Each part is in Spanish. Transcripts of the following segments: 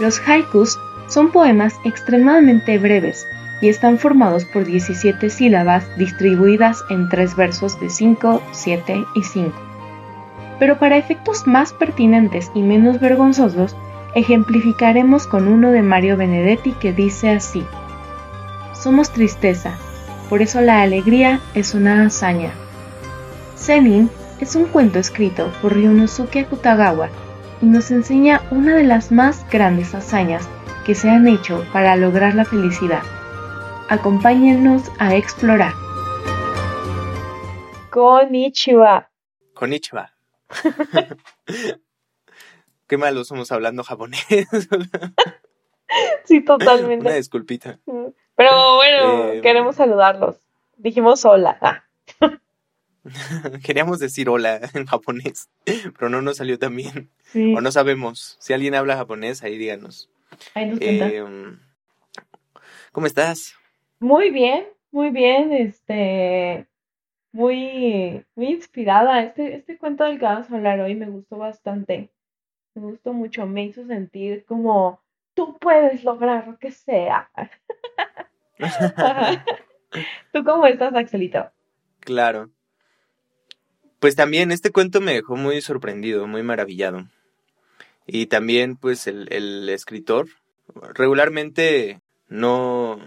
Los haikus son poemas extremadamente breves y están formados por 17 sílabas distribuidas en tres versos de 5, 7 y 5. Pero para efectos más pertinentes y menos vergonzosos, ejemplificaremos con uno de Mario Benedetti que dice así. Somos tristeza, por eso la alegría es una hazaña. Zenin es un cuento escrito por Ryunosuke Akutagawa y nos enseña una de las más grandes hazañas que se han hecho para lograr la felicidad. Acompáñennos a explorar. Konnichiwa. Konnichiwa. Qué malos somos hablando japonés. sí, totalmente. Una disculpita. Pero bueno, eh, queremos saludarlos. Dijimos hola. Ah. Queríamos decir hola en japonés, pero no nos salió tan bien. O no sabemos. Si alguien habla japonés, ahí díganos. eh, ¿Cómo estás? Muy bien, muy bien. Este, muy, muy inspirada. Este, este cuento del que vamos a hablar hoy me gustó bastante. Me gustó mucho. Me hizo sentir como tú puedes lograr lo que sea. ¿Tú cómo estás, Axelito? Claro. Pues también este cuento me dejó muy sorprendido, muy maravillado. Y también, pues, el, escritor regularmente no,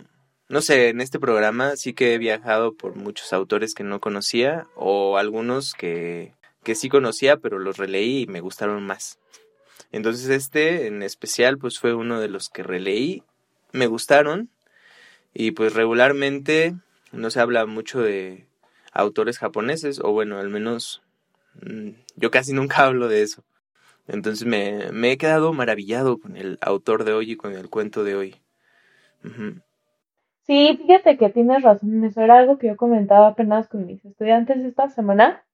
no sé, en este programa sí que he viajado por muchos autores que no conocía o algunos que, que sí conocía, pero los releí y me gustaron más. Entonces este en especial pues fue uno de los que releí, me gustaron y pues regularmente no se habla mucho de autores japoneses, o bueno, al menos mm, yo casi nunca hablo de eso. Entonces me, me, he quedado maravillado con el autor de hoy y con el cuento de hoy. Sí, fíjate que tienes razón, eso era algo que yo comentaba apenas con mis estudiantes esta semana,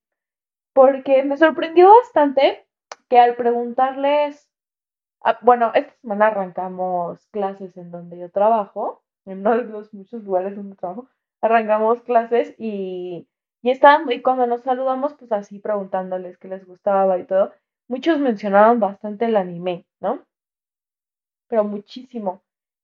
porque me sorprendió bastante que al preguntarles, ah, bueno, esta semana arrancamos clases en donde yo trabajo, en uno de los muchos lugares donde trabajo, arrancamos clases y, y estaban, y cuando nos saludamos, pues así preguntándoles qué les gustaba y todo, muchos mencionaron bastante el anime, ¿no? Pero muchísimo.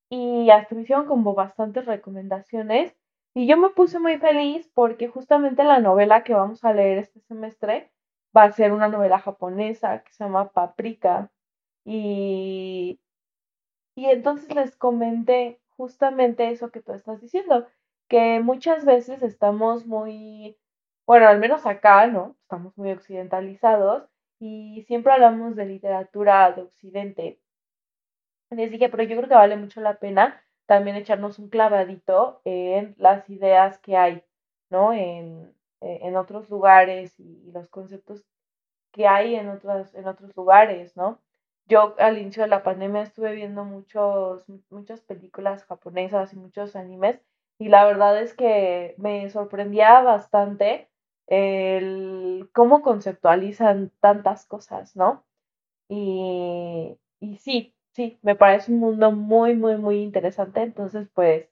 Y hasta me hicieron como bastantes recomendaciones. Y yo me puse muy feliz porque justamente la novela que vamos a leer este semestre va a ser una novela japonesa que se llama Paprika. Y, y entonces les comenté justamente eso que tú estás diciendo, que muchas veces estamos muy, bueno, al menos acá, ¿no? Estamos muy occidentalizados y siempre hablamos de literatura de Occidente. Les dije, pero yo creo que vale mucho la pena también echarnos un clavadito en las ideas que hay, ¿no? En, en otros lugares y los conceptos que hay en otros, en otros lugares, ¿no? Yo al inicio de la pandemia estuve viendo muchos, muchas películas japonesas y muchos animes y la verdad es que me sorprendía bastante el cómo conceptualizan tantas cosas, ¿no? Y, y sí, sí, me parece un mundo muy, muy, muy interesante. Entonces, pues,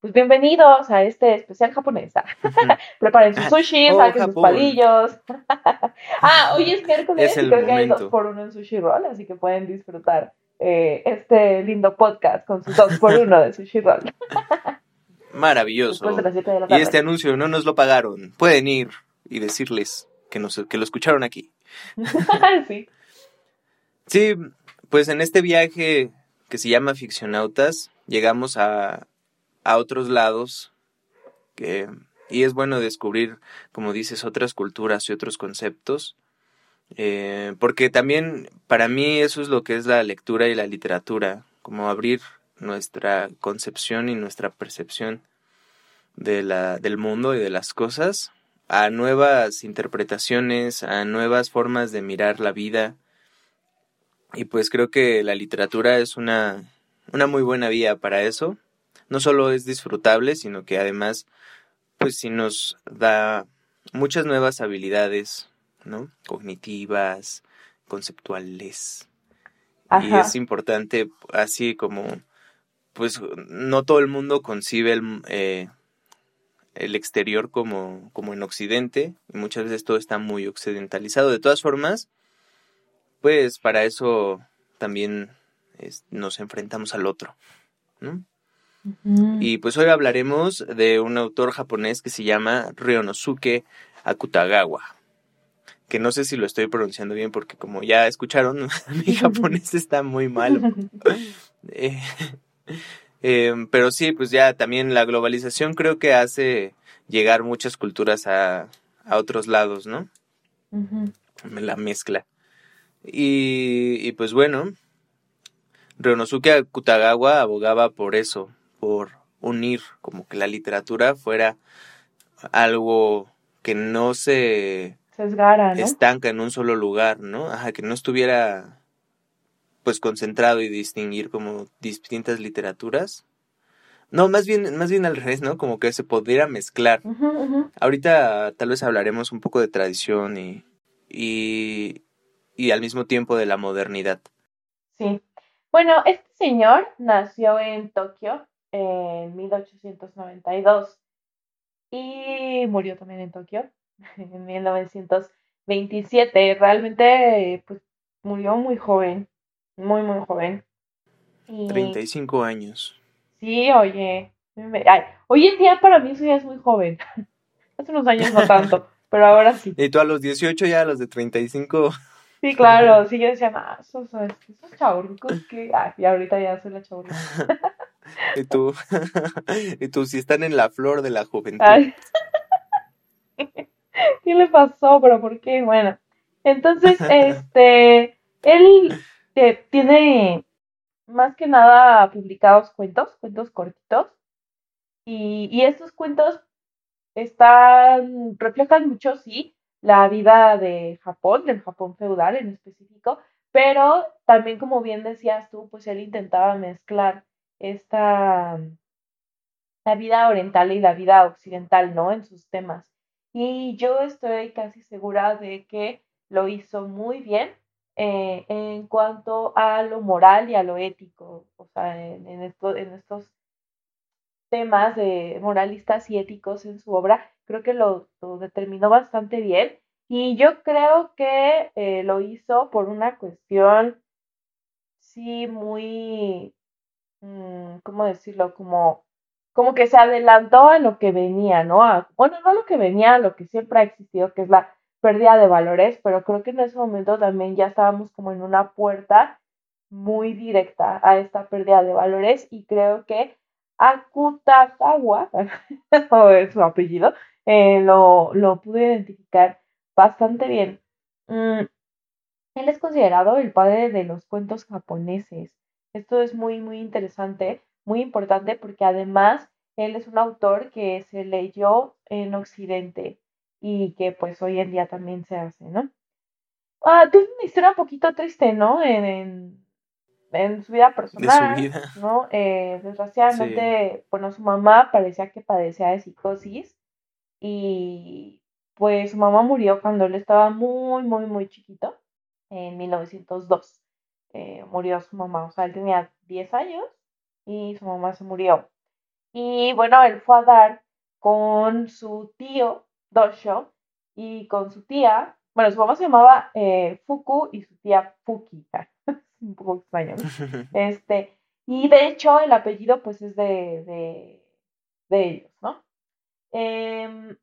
pues bienvenidos a este especial japonesa. Preparen sus sushi, oh, saquen sus palillos. ah, hoy es miércoles y creo que hay dos por uno en Sushi Roll, así que pueden disfrutar eh, este lindo podcast con sus dos por uno de Sushi Roll. Maravilloso. y este anuncio no nos lo pagaron. Pueden ir y decirles que, nos, que lo escucharon aquí. sí. Sí, pues en este viaje que se llama Ficcionautas, llegamos a, a otros lados que, y es bueno descubrir, como dices, otras culturas y otros conceptos. Eh, porque también para mí eso es lo que es la lectura y la literatura, como abrir nuestra concepción y nuestra percepción de la, del mundo y de las cosas a nuevas interpretaciones, a nuevas formas de mirar la vida. Y pues creo que la literatura es una, una muy buena vía para eso. No solo es disfrutable, sino que además, pues sí nos da muchas nuevas habilidades, ¿no? Cognitivas, conceptuales. Y es importante, así como, pues no todo el mundo concibe el, eh, el exterior como, como en Occidente, y muchas veces todo está muy occidentalizado. De todas formas, pues para eso también nos enfrentamos al otro. Y pues hoy hablaremos de un autor japonés que se llama Ryonosuke Akutagawa. Que no sé si lo estoy pronunciando bien porque como ya escucharon, mi japonés está muy malo. Eh, eh, pero sí, pues ya también la globalización creo que hace llegar muchas culturas a, a otros lados, ¿no? La mezcla. Y, y pues bueno, Ryonosuke Akutagawa abogaba por eso, por unir, como que la literatura fuera algo que no se Sesgara, ¿no? estanca en un solo lugar, ¿no? Ajá, que no estuviera pues concentrado y distinguir como distintas literaturas. No, más bien, más bien al revés, ¿no? Como que se pudiera mezclar. Ahorita tal vez hablaremos un poco de tradición y, y, y al mismo tiempo de la modernidad. Sí. Bueno, este señor nació en Tokio en 1892 y murió también en Tokio en 1927. Realmente, pues, murió muy joven, muy, muy joven. Y 35 años. sí, oye, ay, hoy en día para mí eso ya es muy joven. Hace unos años no tanto, pero ahora sí. Y tú a los 18 ya a los de 35. Sí, claro, sí, yo decía, más, esos, esos chavorrucos que, ah, y ahorita ya soy la chavorruca. Y tú, y tú si están en la flor de la juventud. Ay. ¿Qué le pasó? ¿Pero por qué? Bueno, entonces, este, él eh, tiene más que nada publicados cuentos, cuentos cortitos, y, y estos cuentos están, reflejan mucho, sí, la vida de Japón, del Japón feudal en específico, pero también, como bien decías tú, pues él intentaba mezclar esta, la vida oriental y la vida occidental, ¿no? En sus temas. Y yo estoy casi segura de que lo hizo muy bien eh, en cuanto a lo moral y a lo ético, o sea, en, en esto- en estos temas de moralistas y éticos en su obra, creo que lo, lo determinó bastante bien. Y yo creo que eh, lo hizo por una cuestión, sí, muy, mm, ¿cómo decirlo? Como, como que se adelantó a lo que venía, ¿no? A- bueno, no a lo que venía, a lo que siempre ha existido, que es la pérdida de valores, pero creo que en ese momento también ya estábamos como en una puerta muy directa a esta pérdida de valores y creo que Akutagawa, su apellido, eh, lo, lo pude identificar bastante bien. Mm, él es considerado el padre de los cuentos japoneses. Esto es muy, muy interesante, muy importante porque además él es un autor que se leyó en Occidente y que pues hoy en día también se hace, ¿no? Ah, tuvo una historia un poquito triste, ¿no? En, en, en su vida De su personal, vida. ¿no? Eh, desgraciadamente, bueno, su mamá parecía que padecía de psicosis y pues su mamá murió cuando él estaba muy, muy, muy chiquito, en 1902. Eh, murió su mamá, o sea, él tenía 10 años y su mamá se murió. Y bueno, él fue a dar con su tío Dosho y con su tía, bueno, su mamá se llamaba eh, Fuku y su tía Fuki, es un poco extraño, ¿no? Este, y de hecho el apellido pues es de, de, de ellos, ¿no? Em,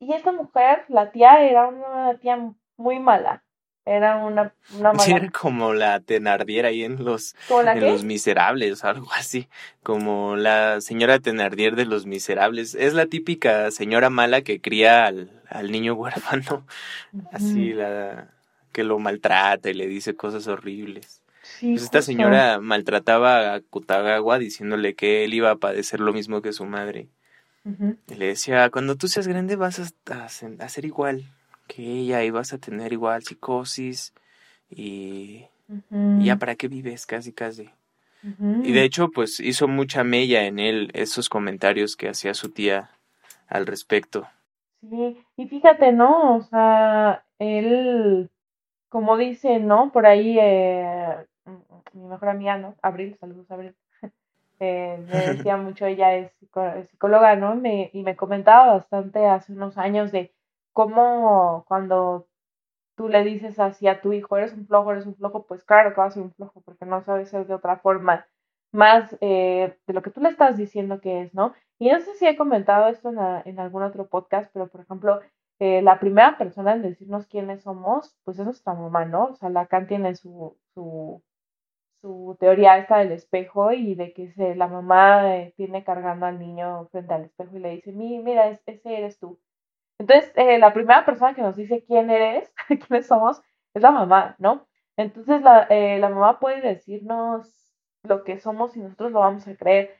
y esta mujer, la tía, era una tía muy mala. Era una, una Sí, mala. era como la Thenardier ahí en los, ¿Cómo la en qué? los miserables, algo así. Como la señora Thenardier de los miserables. Es la típica señora mala que cría al, al niño huérfano. Así, la que lo maltrata y le dice cosas horribles. Sí, Pues esta justo. señora maltrataba a Kutagawa diciéndole que él iba a padecer lo mismo que su madre. Y le decía, cuando tú seas grande vas a, a sen- a ser igual que ella y vas a tener igual psicosis y, ya para qué vives casi casi. Y de hecho pues hizo mucha mella en él esos comentarios que hacía su tía al respecto. Sí, y fíjate, ¿no? O sea, él, como dice, ¿no? Por ahí, eh, mm, mi mejor amiga, ¿no? Abril, saludos, Abril. Eh, me decía mucho, ella es psicóloga, ¿no? Me, y me comentaba bastante hace unos años de cómo cuando tú le dices así a tu hijo, eres un flojo, eres un flojo, pues claro que va a ser un flojo porque no sabe ser de otra forma más eh, de lo que tú le estás diciendo que es, ¿no? Y no sé si he comentado esto en, en algún otro podcast, pero por ejemplo, eh, la primera persona en decirnos quiénes somos, pues es nuestra mamá, ¿no? O sea, Lacan tiene su, su, su teoría esta del espejo y de que se, la mamá eh, tiene cargando al niño frente al espejo y le dice, mira, ese eres tú. Entonces, eh, la primera persona que nos dice quién eres, quiénes somos, es la mamá, ¿no? Entonces, la, la mamá puede decirnos lo que somos y nosotros lo vamos a creer.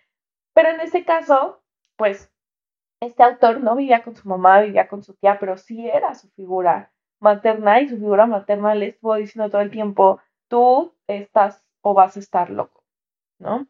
Pero en este caso, pues este autor no vivía con su mamá, vivía con su tía, pero sí era su figura materna y su figura materna le estuvo diciendo todo el tiempo, tú estás o vas a estar loco, ¿no?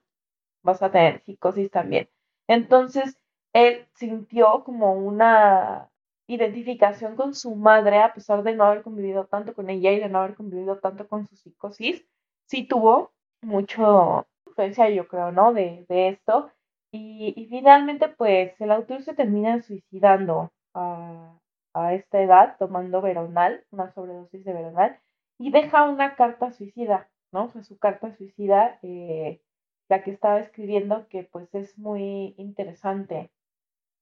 Vas a tener psicosis también. Entonces, él sintió como una identificación con su madre, a pesar de no haber convivido tanto con ella y de no haber convivido tanto con su psicosis, sí tuvo mucho influencia, yo creo, ¿no? De, de esto. Y, finalmente, pues, el autor se termina suicidando a, a esta edad, tomando veronal, una sobredosis de veronal, y deja una carta suicida, ¿no? O su carta suicida, eh, la que estaba escribiendo, que pues es muy interesante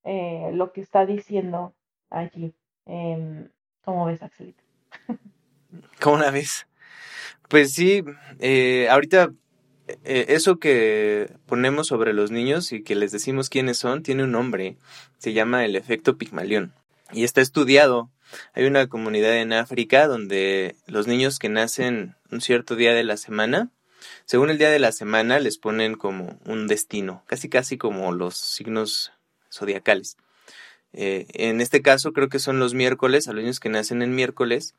eh, lo que está diciendo allí. Eh, ¿Cómo ves, Axelita? ¿Cómo la ves? Pues sí, eh, ahorita eh, eso que ponemos sobre los niños y que les decimos quiénes son tiene un nombre, se llama el efecto Pigmalión y está estudiado. Hay una comunidad en África donde los niños que nacen un cierto día de la semana, según el día de la semana les ponen como un destino, casi casi como los signos zodiacales. Eh, en este caso creo que son los miércoles, a los niños que nacen en miércoles,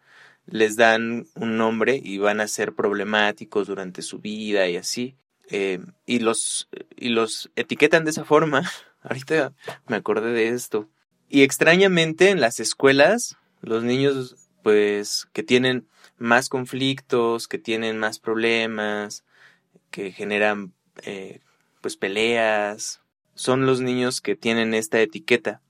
les dan un nombre y van a ser problemáticos durante su vida y así. Eh, y, los, y los etiquetan de esa forma. Ahorita me acordé de esto. Y extrañamente en las escuelas, los niños pues que tienen más conflictos, que tienen más problemas, que generan eh, pues peleas, son los niños que tienen esta etiqueta.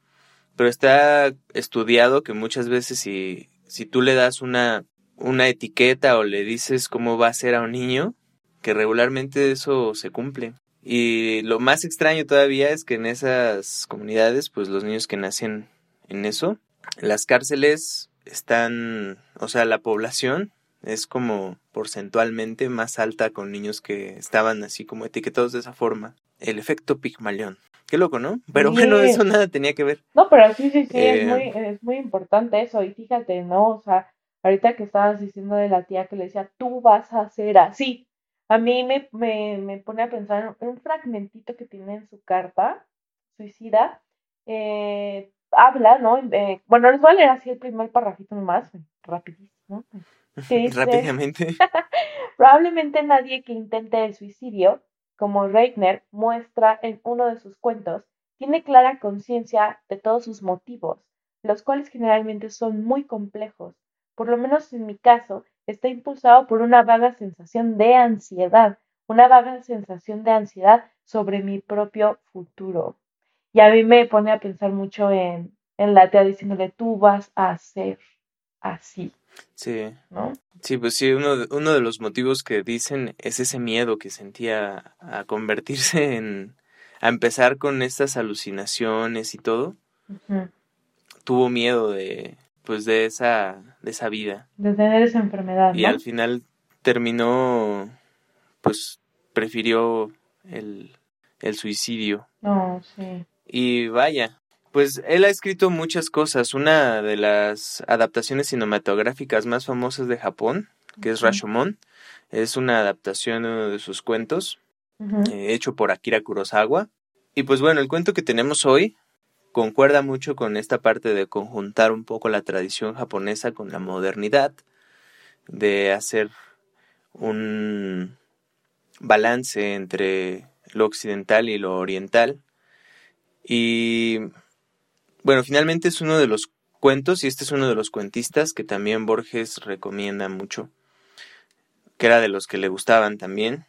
Pero está estudiado que muchas veces si si tú le das una, una etiqueta o le dices cómo va a ser a un niño, que regularmente eso se cumple. Y lo más extraño todavía es que en esas comunidades, pues los niños que nacen en eso, las cárceles están, o sea, la población es como porcentualmente más alta con niños que estaban así como etiquetados de esa forma. El efecto Pigmalión. Qué loco, ¿no? Pero bueno, eso nada tenía que ver. No, pero sí, sí, sí, es, eh, muy, es muy importante eso. Y fíjate, ¿no? O sea, ahorita que estabas diciendo de la tía que le decía, tú vas a hacer así. A mí me, me, me pone a pensar en un fragmentito que tiene en su carta, suicida. Eh, habla, ¿no? Eh, bueno, les voy a leer así el primer parrafito nomás, rapidísimo. Rápidamente. Probablemente nadie que intente el suicidio como Reitner muestra en uno de sus cuentos, tiene clara conciencia de todos sus motivos, los cuales generalmente son muy complejos. Por lo menos en mi caso, está impulsado por una vaga sensación de ansiedad, una vaga sensación de ansiedad sobre mi propio futuro. Y a mí me pone a pensar mucho en, en la tía diciéndole, tú vas a ser así. Sí. ¿No? Sí, pues sí, uno de, uno de los motivos que dicen es ese miedo que sentía a convertirse en, a empezar con estas alucinaciones y todo. Tuvo miedo de, pues de esa, de esa vida. De tener esa enfermedad. Y al final terminó, pues prefirió el, el suicidio. No, sí. Y vaya, pues él ha escrito muchas cosas. Una de las adaptaciones cinematográficas más famosas de Japón, que es Rashomon, es una adaptación de uno de sus cuentos, eh, hecho por Akira Kurosawa. Y pues bueno, el cuento que tenemos hoy concuerda mucho con esta parte de conjuntar un poco la tradición japonesa con la modernidad, de hacer un balance entre lo occidental y lo oriental. Y bueno, finalmente es uno de los cuentos y este es uno de los cuentistas que también Borges recomienda mucho, que era de los que le gustaban también.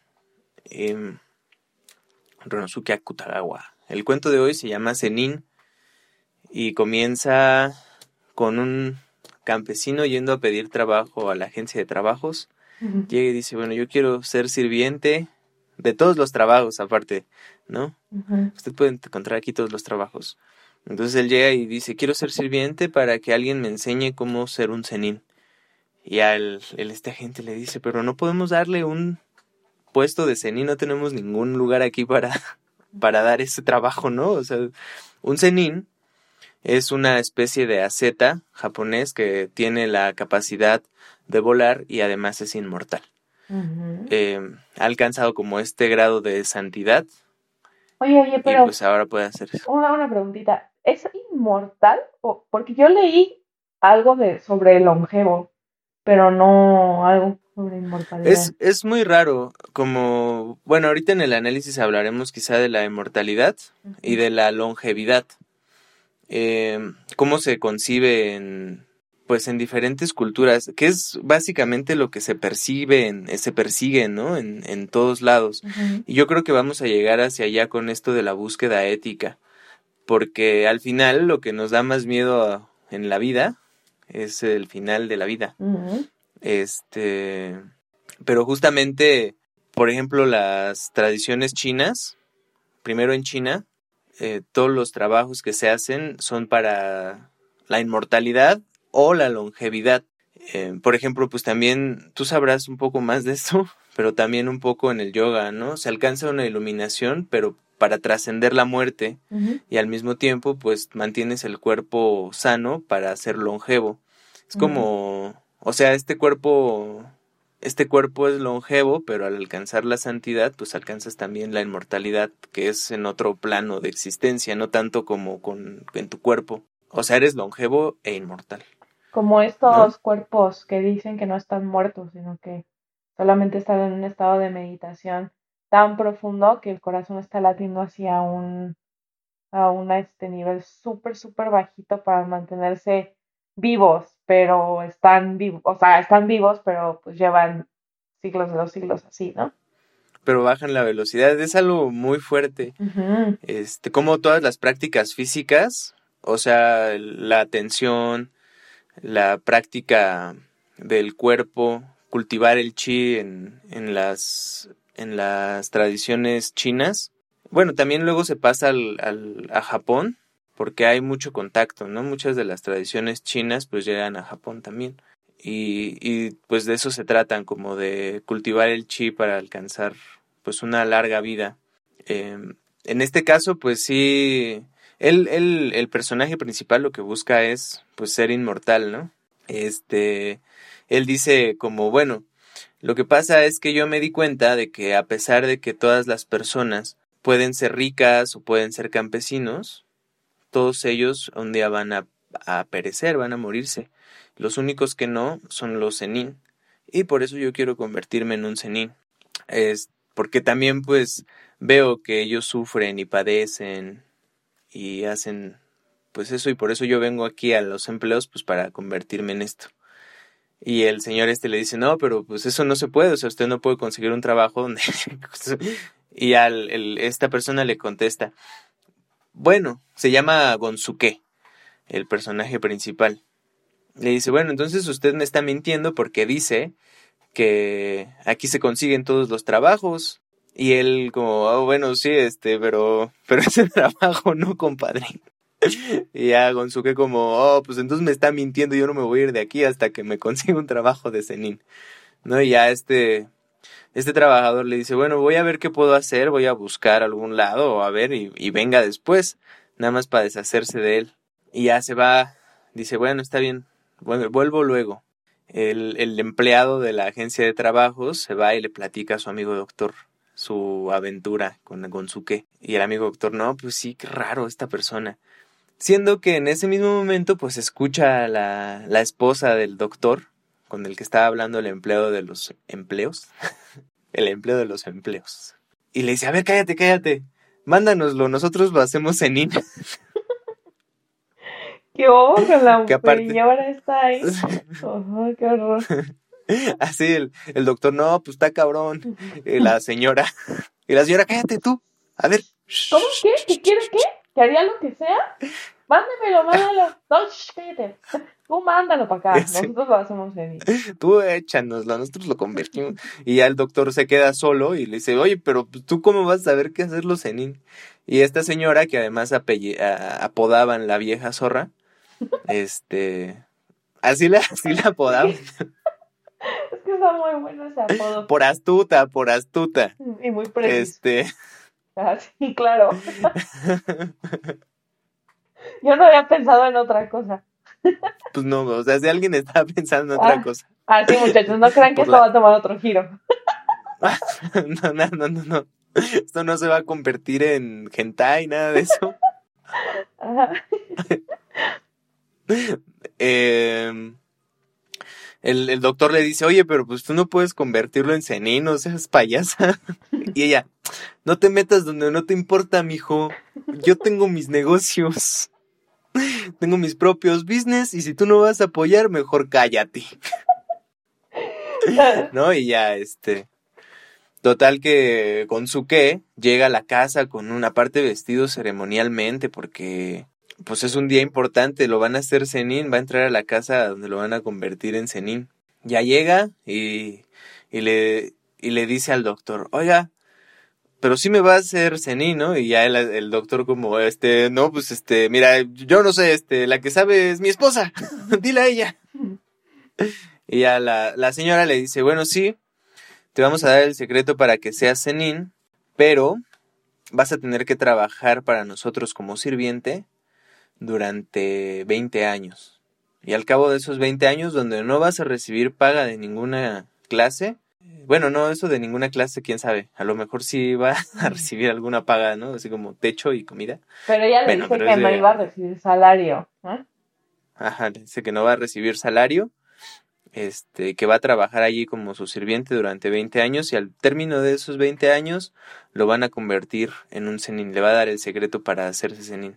Eh, Ronosuke Akutagawa. El cuento de hoy se llama Zenin y comienza con un campesino yendo a pedir trabajo a la agencia de trabajos. Llega y dice, bueno, yo quiero ser sirviente de todos los trabajos aparte, ¿no? Usted puede encontrar aquí todos los trabajos. Entonces él llega y dice, quiero ser sirviente para que alguien me enseñe cómo ser un cenín. Y a él, este agente le dice, pero no podemos darle un puesto de cenín, no tenemos ningún lugar aquí para, para dar ese trabajo, ¿no? O sea, un cenín es una especie de aceta japonés que tiene la capacidad de volar y además es inmortal. Eh, ha alcanzado como este grado de santidad. Oye, oye, pero. Y pues ahora puede hacer eso. Una, una preguntita. ¿Es inmortal? O, porque yo leí algo de sobre el longevo, pero no algo sobre inmortalidad. Es, es muy raro, como, bueno, ahorita en el análisis hablaremos quizá de la inmortalidad y de la longevidad. Eh, cómo se concibe en, pues en diferentes culturas, que es básicamente lo que se percibe, en, se persigue, ¿no? En, en todos lados. Y yo creo que vamos a llegar hacia allá con esto de la búsqueda ética, porque al final lo que nos da más miedo en la vida es el final de la vida. Este, pero justamente, por ejemplo, las tradiciones chinas, primero en China, eh, todos los trabajos que se hacen son para la inmortalidad o la longevidad. Eh, por ejemplo, pues también tú sabrás un poco más de esto, pero también un poco en el yoga, ¿no? Se alcanza una iluminación, pero para trascender la muerte y al mismo tiempo pues mantienes el cuerpo sano para ser longevo. Es como, o sea, este cuerpo, este cuerpo es longevo, pero al alcanzar la santidad pues alcanzas también la inmortalidad, que es en otro plano de existencia, no tanto como con, en tu cuerpo. O sea, eres longevo e inmortal. Como estos cuerpos que dicen que no están muertos, sino que solamente están en un estado de meditación tan profundo que el corazón está latiendo hacia un a un este nivel súper súper bajito para mantenerse vivos, pero están vivos, o sea, están vivos, pero pues llevan siglos de los siglos así, ¿no? Pero bajan la velocidad, es algo muy fuerte. Este, como todas las prácticas físicas, o sea, la atención, la práctica del cuerpo, cultivar el chi en, en, las, en las tradiciones chinas. Bueno, también luego se pasa al, al, a Japón, porque hay mucho contacto, ¿no? Muchas de las tradiciones chinas pues llegan a Japón también. Y, y pues de eso se tratan, como de cultivar el chi para alcanzar pues una larga vida. Eh, en este caso, pues sí, él, el personaje principal lo que busca es pues ser inmortal, ¿no? Este, él dice como, bueno, lo que pasa es que yo me di cuenta de que a pesar de que todas las personas pueden ser ricas o pueden ser campesinos, todos ellos un día van a, perecer, van a morirse. Los únicos que no son los zenin. Y por eso yo quiero convertirme en un zenin. Es porque también pues veo que ellos sufren y padecen y hacen pues eso y por eso yo vengo aquí a los empleos pues para convertirme en esto. Y el señor este le dice, no, pero pues eso no se puede, o sea, usted no puede conseguir un trabajo donde... y al, el, esta persona le contesta, bueno, se llama Gonzuke, el personaje principal. Le dice, bueno, entonces usted me está mintiendo porque dice que aquí se consiguen todos los trabajos. Y él como, oh, bueno, sí, este, pero, pero ese trabajo no, compadre. y a Gonzuke como, oh, pues entonces me está mintiendo, yo no me voy a ir de aquí hasta que me consiga un trabajo de Zenin. ¿No? Y ya este, este trabajador le dice, bueno, voy a ver qué puedo hacer, voy a buscar algún lado, a ver, y, venga después, nada más para deshacerse de él. Y ya se va, dice, bueno, está bien, bueno, vuelvo luego. El, el empleado de la agencia de trabajos se va y le platica a su amigo doctor su aventura con Gonzuke. Y el amigo doctor, no, pues sí, qué raro esta persona. Siendo que en ese mismo momento, pues escucha a la, la esposa del doctor, con el que estaba hablando el empleado de los empleos, el empleo de los empleos. Y le dice, a ver, cállate, cállate, mándanoslo, nosotros lo hacemos en INA. ¡Qué horror! La que aparte... ahora está ahí. Oh, ¡Qué horror! Así el, el doctor, no, pues está cabrón. Y la señora, y la señora, cállate tú. A ver. ¿Cómo qué? ¿Que quiere qué? ¿Que haría lo que sea? Mándamelo, mándalo. No, shh, cállate. Tú mándalo para acá. Nosotros lo hacemos en Tú échanoslo, nosotros lo convertimos. Y ya el doctor se queda solo y le dice, oye, pero pues, tú cómo vas a saber qué hacerlo senin. Y esta señora, que además apelle- a- apodaban la vieja zorra, este, así la, así la apodaban, Es que está muy bueno ese apodo. por astuta, por astuta. Y muy preciso. Este, Ah, sí, claro. Yo no había pensado en otra cosa. pues no, o sea, si alguien estaba pensando en otra Ah. cosa. Ah, sí, muchachos, no crean que Por esto la- va a tomar otro giro. No, no, no, no, no. Esto no se va a convertir en hentai, nada de eso. Ajá. Eh, el, el doctor le dice, oye, pero pues tú no puedes convertirlo en cenin, no seas payasa. Y ella, no te metas donde no te importa, mijo. Yo tengo mis negocios. Tengo mis propios business y si tú no vas a apoyar, mejor cállate. ¿No? Y ya, este. Total que con su qué llega a la casa con una parte vestido ceremonialmente porque pues es un día importante, lo van a hacer Zenin, va a entrar a la casa donde lo van a convertir en Zenin. Ya llega y, y le, y le dice al doctor, oiga, pero sí me va a hacer Zenin, ¿no? Y ya el, el doctor como, este, no, pues este, mira, yo no sé, este, la que sabe es mi esposa, dile a ella. Y ya la, la señora le dice, bueno, sí, te vamos a dar el secreto para que seas Zenin, pero vas a tener que trabajar para nosotros como sirviente durante 20 años. Y al cabo de esos 20 años, donde no vas a recibir paga de ninguna clase, bueno, no, eso de ninguna clase, quién sabe, a lo mejor sí va a recibir alguna paga, ¿no? Así como techo y comida. Pero ella le Bueno, dice que no de- iba a recibir salario. ¿no? Ajá, dice que no va a recibir salario, este, que va a trabajar allí como su sirviente durante 20 años y al término de esos 20 años lo van a convertir en un zenin, le va a dar el secreto para hacerse zenin.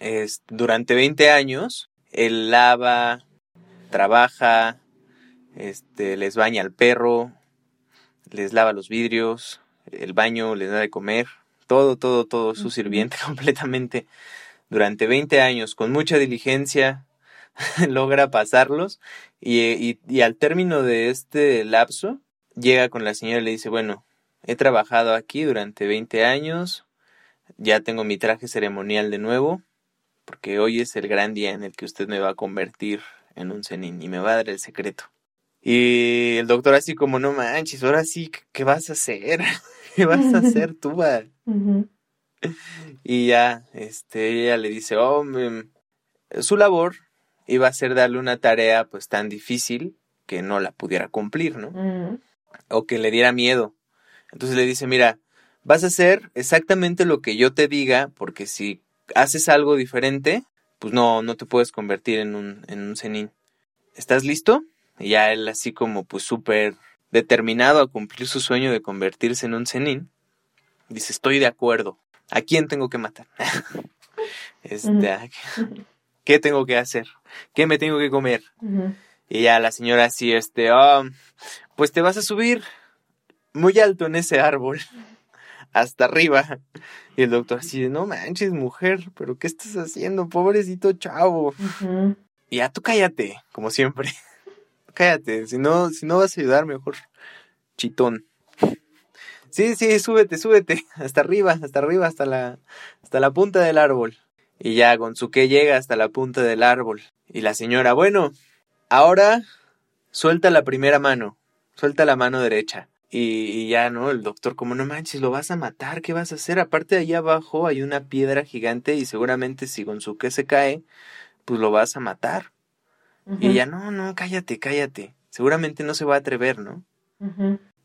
Es, durante 20 años, él lava, trabaja, este, les baña al perro, les lava los vidrios, el baño, les da de comer, todo, todo, todo, su sirviente completamente durante 20 años con mucha diligencia logra pasarlos y, y, y al término de este lapso llega con la señora y le dice, bueno, he trabajado aquí durante 20 años, ya tengo mi traje ceremonial de nuevo, porque hoy es el gran día en el que usted me va a convertir en un zenin y me va a dar el secreto. Y el doctor así como, no manches, ahora sí, ¿qué vas a hacer? ¿Qué vas a hacer tú? va?" Ujú. Y ya, este, ella le dice, oh, mm, su labor iba a ser darle una tarea pues tan difícil que no la pudiera cumplir, ¿no? Ujú. O que le diera miedo. Entonces le dice, mira, vas a hacer exactamente lo que yo te diga, porque si haces algo diferente, pues no, no te puedes convertir en un, en un zenin. ¿Estás listo? Y ya él así como pues súper determinado a cumplir su sueño de convertirse en un zenin, dice, estoy de acuerdo. ¿A quién tengo que matar? este, ¿a qué- ¿qué tengo que hacer? ¿Qué me tengo que comer? Y ya la señora así, este, "Ah, pues te vas a subir muy alto en ese árbol, hasta arriba. Y el doctor así, no manches, mujer, pero ¿qué estás haciendo? Pobrecito chavo. Y ya tú cállate, como siempre. Cállate, si no, si no vas a ayudar, mejor chitón. Sí, sí, súbete, súbete, hasta arriba, hasta arriba, hasta la, hasta la punta del árbol. Y ya Gonzuke llega hasta la punta del árbol. Y la señora, bueno, ahora suelta la primera mano, suelta la mano derecha. Y, y ya, ¿no? El doctor, como no manches, lo vas a matar, ¿qué vas a hacer? Aparte de ahí abajo hay una piedra gigante y seguramente si Gonzuke se cae, pues lo vas a matar. Y ella, no, no, cállate, cállate. Seguramente no se va a atrever, ¿no?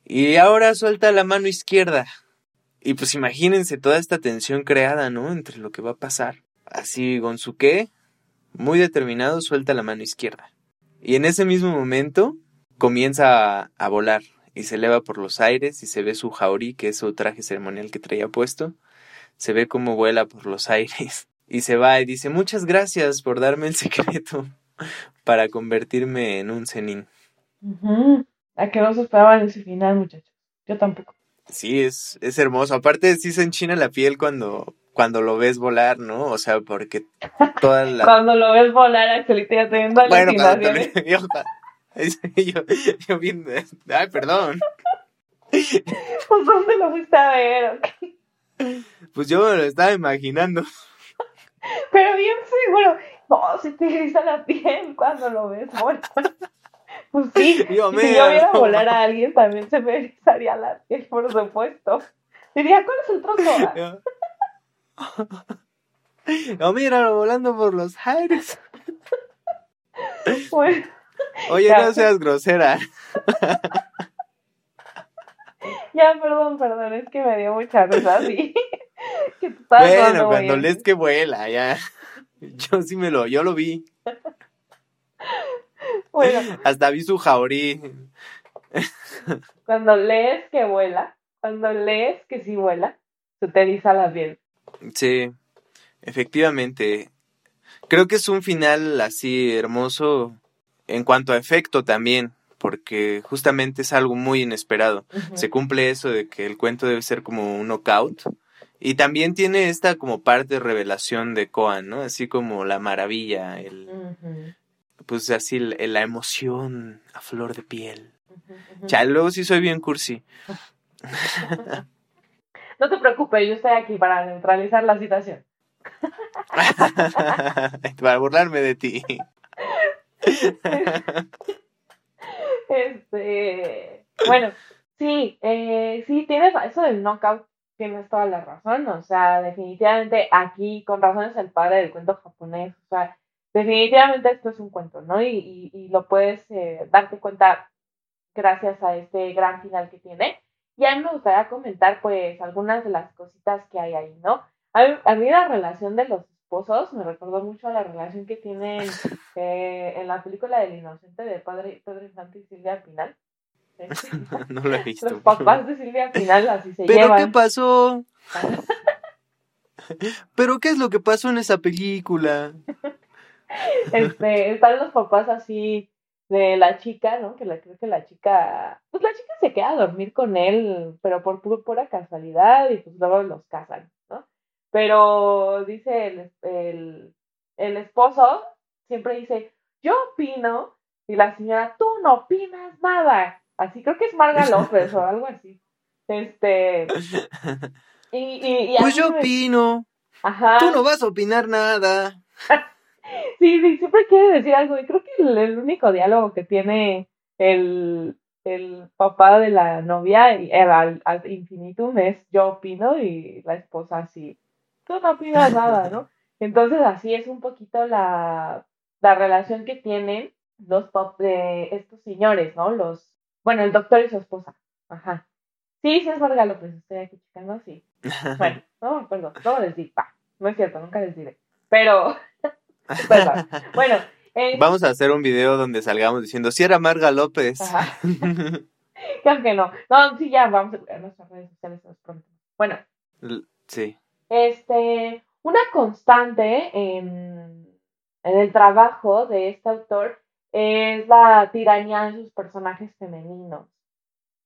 Y ahora suelta la mano izquierda. Y pues imagínense toda esta tensión creada, ¿no? Entre lo que va a pasar. Así Gonzuke, muy determinado, suelta la mano izquierda. Y en ese mismo momento comienza a, a volar y se eleva por los aires y se ve su jauri, que es su traje ceremonial que traía puesto. Se ve cómo vuela por los aires y se va y dice muchas gracias por darme el secreto para convertirme en un zenin. Ujú. A que no se esperaban ese final, muchachos. Yo tampoco. Sí, es, es hermoso. Aparte, sí se enchina la piel cuando, cuando lo ves volar, ¿no? O sea, porque todas las... Cuando lo ves volar, Axelita ya teniendo Bueno, cuando alucinaciones. lo- yo, yo, yo bien... Ay, perdón. Pues, ¿dónde lo fuiste a ver? Pues yo me lo estaba imaginando. Pero bien seguro. No, se te eriza la piel cuando lo ves volar. Pues sí, si yo viera no. volar a alguien, también se me erizaría la piel, por supuesto. Diría, ¿cuál es el trozo? Yo- No, míralo volando por los aires. Bueno, Oye, Ya. no seas grosera. ya, perdón, perdón, es que me dio mucha risa, sí. que tú estabas Bueno, cuando lees que vuela, ya. Yo sí me lo, yo lo vi. Bueno, Hasta vi su jaurí. cuando lees que vuela, cuando lees que sí vuela, se te eriza la piel. Sí, efectivamente. Creo que es un final así hermoso en cuanto a efecto también, porque justamente es algo muy inesperado. Se cumple eso de que el cuento debe ser como un knockout. Y también tiene esta como parte de revelación de Coan, ¿no? Así como la maravilla, el, pues así la emoción a flor de piel. Ya, luego sí soy bien cursi. No te preocupes, yo estoy aquí para neutralizar la situación. Para burlarme de ti. Este, bueno, sí, eh, sí, tienes eso del knockout, tienes toda la razón, o sea, definitivamente aquí, con razón es el padre del cuento japonés, o sea, definitivamente esto es un cuento, ¿no? Y, y, y lo puedes eh, darte cuenta gracias a este gran final que tiene. Y a mí me gustaría comentar, pues, algunas de las cositas que hay ahí, ¿no? A mí, a mí la relación de los esposos me recordó mucho a la relación que tienen eh, en la película del inocente de Padre, Pedro Infante y Silvia Pinal. No lo he visto. Los papás de Silvia Pinal así se ¿Pero qué llevan. pasó? ¿Pero qué es lo que pasó en esa película? Este, están los papás así de la chica, ¿no? Que la, creo que la chica, pues la chica se queda a dormir con él, pero por pu- pura casualidad y pues luego los casan, ¿no? Pero dice el, el, el esposo, siempre dice, yo opino, y la señora, tú no opinas nada. Así creo que es Marga López o algo así. Este, y, y, y Pues yo me- opino. Ajá. Tú no vas a opinar nada. Sí, sí, siempre quiere decir algo. Y creo que el, el único diálogo que tiene el, el papá de la novia y- al, al infinitum es yo opino y la esposa así. Tú no opinas nada, ¿no? Entonces así es un poquito la, la relación que tienen los pap de estos señores, ¿no? Los, bueno, el doctor y su esposa. Ajá. Sí, sí es Marga López, estoy aquí checando, sí. Bueno, no me acuerdo, no les di, pa, no es cierto, nunca les diré. Pero. Bueno, eh, Vamos a hacer un video donde salgamos diciendo, si era Marga López. Ajá. creo que no. No, sí, ya vamos a nuestras redes sociales pronto. Bueno, sí. este, una constante en, en el trabajo de este autor es la tiranía de sus personajes femeninos.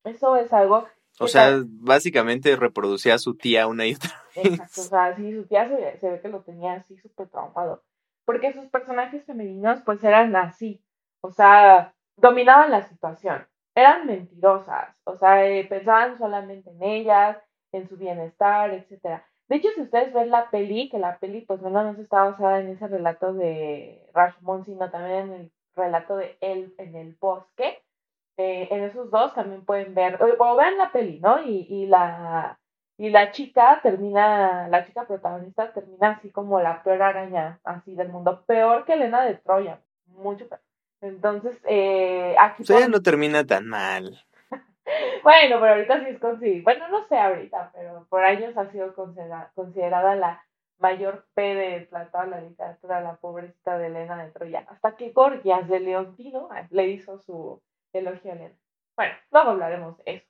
Eso es algo O sea, básicamente reproducía a su tía una y otra Exacto, o sea, sí, su tía se, se ve que lo tenía así súper traumado. Porque sus personajes femeninos, pues eran así. O sea, dominaban la situación. Eran mentirosas. O sea, eh, pensaban solamente en ellas, en su bienestar, etcétera. De hecho, si ustedes ven la peli, que la peli, pues no más está basada en ese relato de Rashomon, sino también en el relato de él en el bosque. eh, en esos dos también pueden ver, o, o vean la peli, ¿no? Y, y la y la chica termina, la chica protagonista termina así como la peor araña así del mundo, peor que Elena de Troya, mucho peor. Entonces, eh, aquí... O sea, ella pon- no termina tan mal. Bueno, pero ahorita sí es considerada, bueno, no sé ahorita, pero por años ha sido considera- considerada la mayor P de la- toda la literatura, la pobrecita de Elena de Troya, hasta que Gorgias de Leontino eh, le hizo su elogio a Elena. Bueno, luego hablaremos de eso.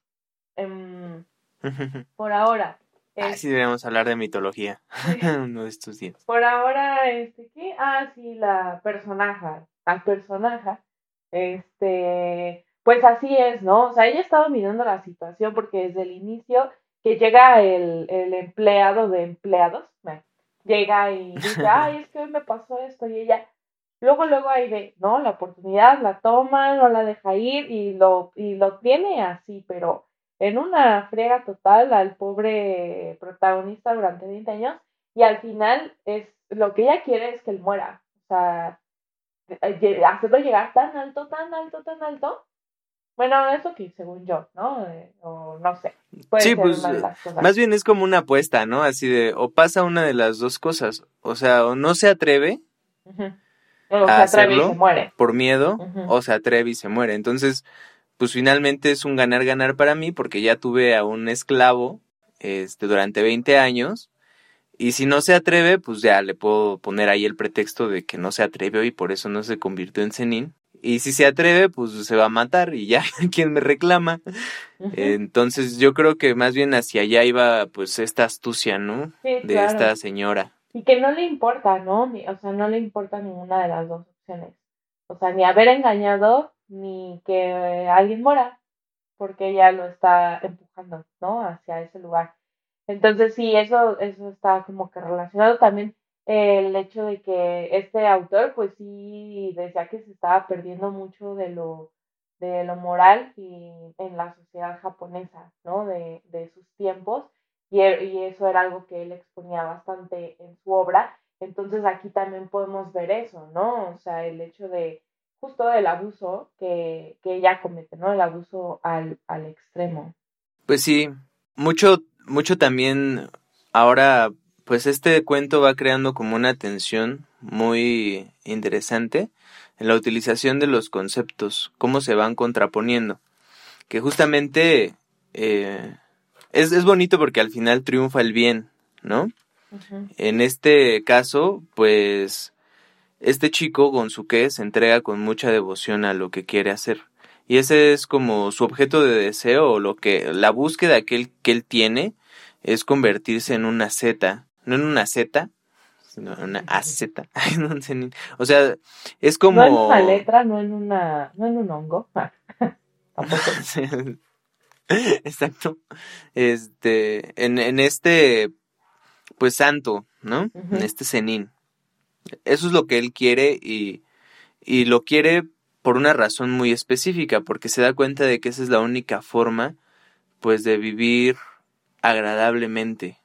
Em, por ahora... Ah, es- sí, deberíamos hablar de mitología uno de estos días. Por ahora, este, ¿qué? Ah, sí, la personaja, la personaja, este, pues así es, ¿no? O sea, ella está dominando la situación porque desde el inicio que llega el, el empleado de empleados, llega y dice, ay, es que hoy me pasó esto, y ella, luego, luego ahí ve, no, la oportunidad la toma, no la deja ir, y lo, y lo tiene así, pero en una friega total al pobre protagonista durante 20 años, y al final es, lo que ella quiere es que él muera, o sea, eh, hacerlo llegar tan alto, tan alto, tan alto, bueno, eso que según yo, ¿no? Eh, o no sé. Puede sí, ser pues más bien es como una apuesta, ¿no? Así de, o pasa una de las dos cosas, o sea, o no se atreve o a se atreve y hacerlo se muere. por miedo, o se atreve y se muere. Entonces, pues finalmente es un ganar-ganar para mí porque ya tuve a un esclavo este, durante 20 años. Y si no se atreve, pues ya le puedo poner ahí el pretexto de que no se atrevió y por eso no se convirtió en Zenin. Y si se atreve, pues se va a matar y ya, quien me reclama? Entonces yo creo que más bien hacia allá iba pues esta astucia, ¿no? Sí, De claro. esta señora. Y que no le importa, ¿no? O sea, no le importa ninguna de las dos opciones. O sea, ni haber engañado, ni que alguien muera, porque ella lo está empujando, ¿no? Hacia ese lugar. Entonces, sí, eso, eso está como que relacionado también el hecho de que este autor, pues sí, decía que se estaba perdiendo mucho de lo, de lo moral y en la sociedad japonesa, ¿no? De, de sus tiempos. Y, e- y eso era algo que él exponía bastante en su obra. Entonces aquí también podemos ver eso, ¿no? O sea, el hecho de justo del abuso que, que ella comete, ¿no? El abuso al, al extremo. Pues sí, mucho, mucho también ahora, pues este cuento va creando como una tensión muy interesante en la utilización de los conceptos, cómo se van contraponiendo, que justamente eh, es, es bonito porque al final triunfa el bien, ¿no? En este caso, pues este chico Gonzuke se entrega con mucha devoción a lo que quiere hacer. Y ese es como su objeto de deseo o lo que la búsqueda que él, que él tiene es convertirse en una Z, no en una Z, sino en una AZ. O sea, es como No en una letra, no en una, no en un hongo. Tampoco. Exacto. Este, en, en este, pues santo, ¿no? En este cenín. Eso es lo que él quiere y, y lo quiere por una razón muy específica, porque se da cuenta de que esa es la única forma, pues, de vivir agradablemente.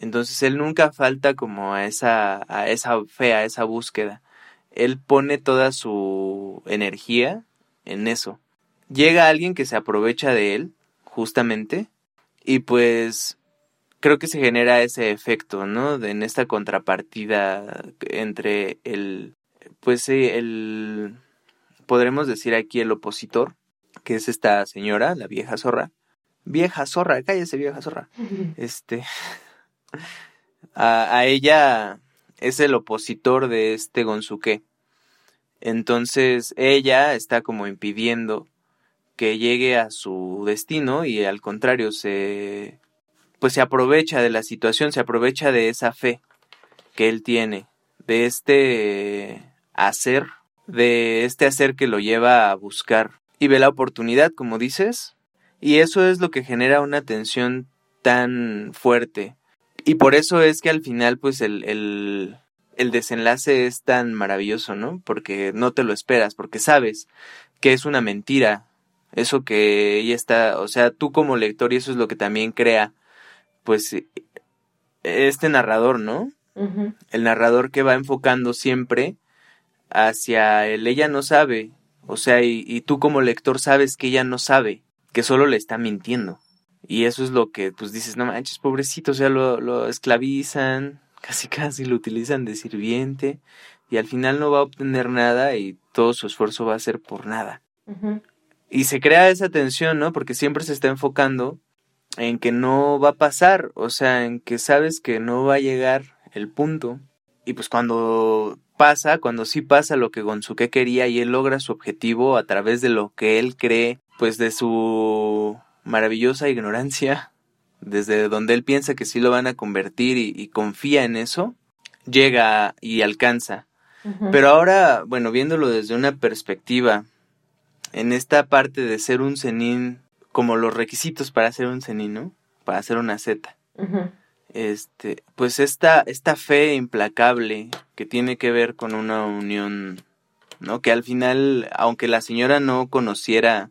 Entonces él nunca falta como a esa, a esa fe, a esa búsqueda. Él pone toda su energía en eso. Llega alguien que se aprovecha de él, justamente, y pues creo que se genera ese efecto, ¿no? De, en esta contrapartida entre el, pues sí, el, podremos decir aquí el opositor, que es esta señora, la vieja zorra. Vieja zorra, cállese vieja zorra. Este, a, ella es el opositor de este Gonzuke. Entonces ella está como impidiendo que llegue a su destino y al contrario se pues se aprovecha de la situación, se aprovecha de esa fe que él tiene, de este hacer, de este hacer que lo lleva a buscar y ve la oportunidad, como dices, y eso es lo que genera una tensión tan fuerte. Y por eso es que al final, pues, el, el, el desenlace es tan maravilloso, ¿no? Porque no te lo esperas, porque sabes que es una mentira. Eso que ella está, o sea, tú como lector, y eso es lo que también crea, pues, este narrador, ¿no? El narrador que va enfocando siempre hacia el ella no sabe, o sea, y, y tú como lector sabes que ella no sabe, que solo le está mintiendo. Y eso es lo que, pues dices, no manches, pobrecito, o sea, lo, lo esclavizan, casi casi lo utilizan de sirviente, y al final no va a obtener nada y todo su esfuerzo va a ser por nada. Y se crea esa tensión, ¿no? Porque siempre se está enfocando en que no va a pasar, o sea, en que sabes que no va a llegar el punto. Y pues cuando pasa, cuando sí pasa lo que Gonzuke quería y él logra su objetivo a través de lo que él cree, pues de su maravillosa ignorancia, desde donde él piensa que sí lo van a convertir y, y confía en eso, llega y alcanza. Pero ahora, bueno, viéndolo desde una perspectiva, en esta parte de ser un cenín, como los requisitos para ser un cenín, ¿no? para hacer una Z. Este, pues esta, esta fe implacable que tiene que ver con una unión, ¿no? Que al final, aunque la señora no conociera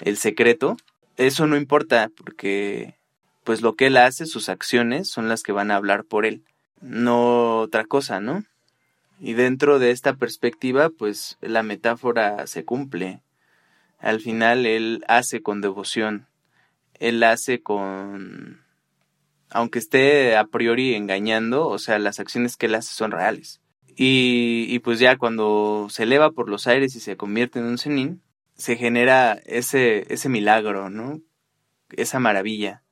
el secreto, eso no importa porque pues lo que él hace, sus acciones son las que van a hablar por él, no otra cosa, ¿no? Y dentro de esta perspectiva, pues la metáfora se cumple. Al final él hace con devoción, él hace con... aunque esté a priori engañando, o sea, las acciones que él hace son reales. Y, y pues ya cuando se eleva por los aires y se convierte en un cenín, se genera ese, ese milagro, ¿no? Esa maravilla.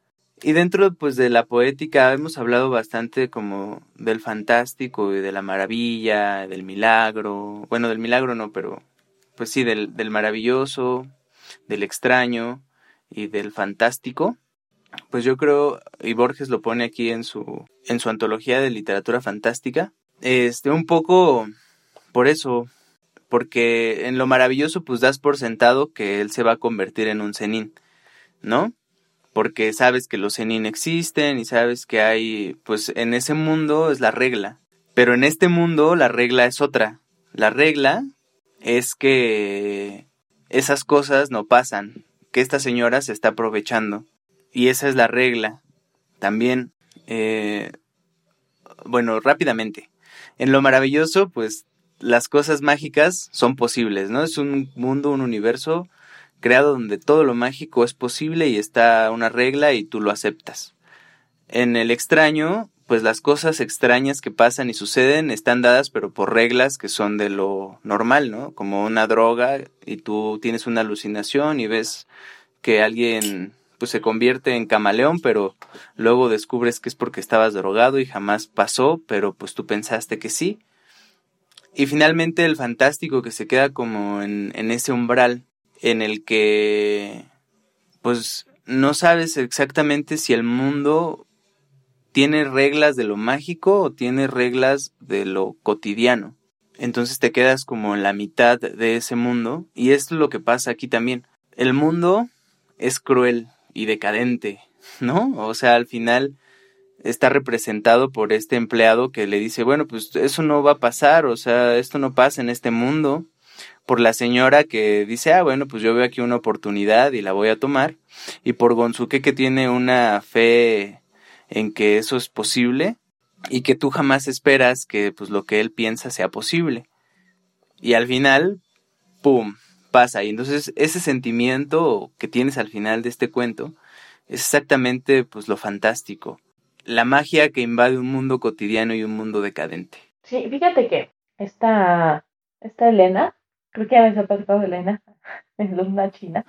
Y dentro pues de la poética hemos hablado bastante como del fantástico y de la maravilla, del milagro, bueno, del milagro no, pero pues sí, del, del maravilloso, del extraño y del fantástico. Pues yo creo, y Borges lo pone aquí en su, en su antología de literatura fantástica, este, un poco por eso, porque en lo maravilloso pues das por sentado que él se va a convertir en un cenín, ¿no? Porque sabes que los cenín existen y sabes que hay, pues en ese mundo es la regla, pero en este mundo la regla es otra. La regla es que esas cosas no pasan, que esta señora se está aprovechando. Y esa es la regla. También, eh, bueno, rápidamente. En lo maravilloso, pues las cosas mágicas son posibles, ¿no? Es un mundo, un universo creado donde todo lo mágico es posible y está una regla y tú lo aceptas. En el extraño, pues las cosas extrañas que pasan y suceden están dadas pero por reglas que son de lo normal, ¿no? Como una droga y tú tienes una alucinación y ves que alguien pues se convierte en camaleón, pero luego descubres que es porque estabas drogado y jamás pasó, pero pues tú pensaste que sí. Y finalmente el fantástico que se queda como en, en ese umbral en el que pues no sabes exactamente si el mundo tiene reglas de lo mágico o tiene reglas de lo cotidiano. Entonces te quedas como en la mitad de ese mundo y es lo que pasa aquí también. El mundo es cruel y decadente, ¿no? O sea, al final está representado por este empleado que le dice, bueno, pues eso no va a pasar, o sea, esto no pasa en este mundo, por la señora que dice, ah, bueno, pues yo veo aquí una oportunidad y la voy a tomar, y por Gonzuke que tiene una fe en que eso es posible y que tú jamás esperas que pues lo que él piensa sea posible. Y al final, ¡pum! pasa. Y entonces ese sentimiento que tienes al final de este cuento es exactamente pues lo fantástico la magia que invade un mundo cotidiano y un mundo decadente. Sí, fíjate que esta, esta Elena, creo que ya me ha platicado de Elena, es una china,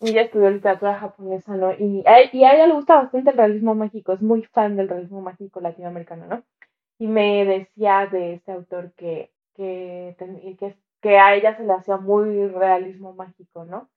y ella estudió literatura japonesa, ¿no? Y a, y a ella le gusta bastante el realismo mágico, es muy fan del realismo mágico latinoamericano, ¿no? Y me decía de este autor que, que, que, que a ella se le hacía muy realismo mágico, ¿no?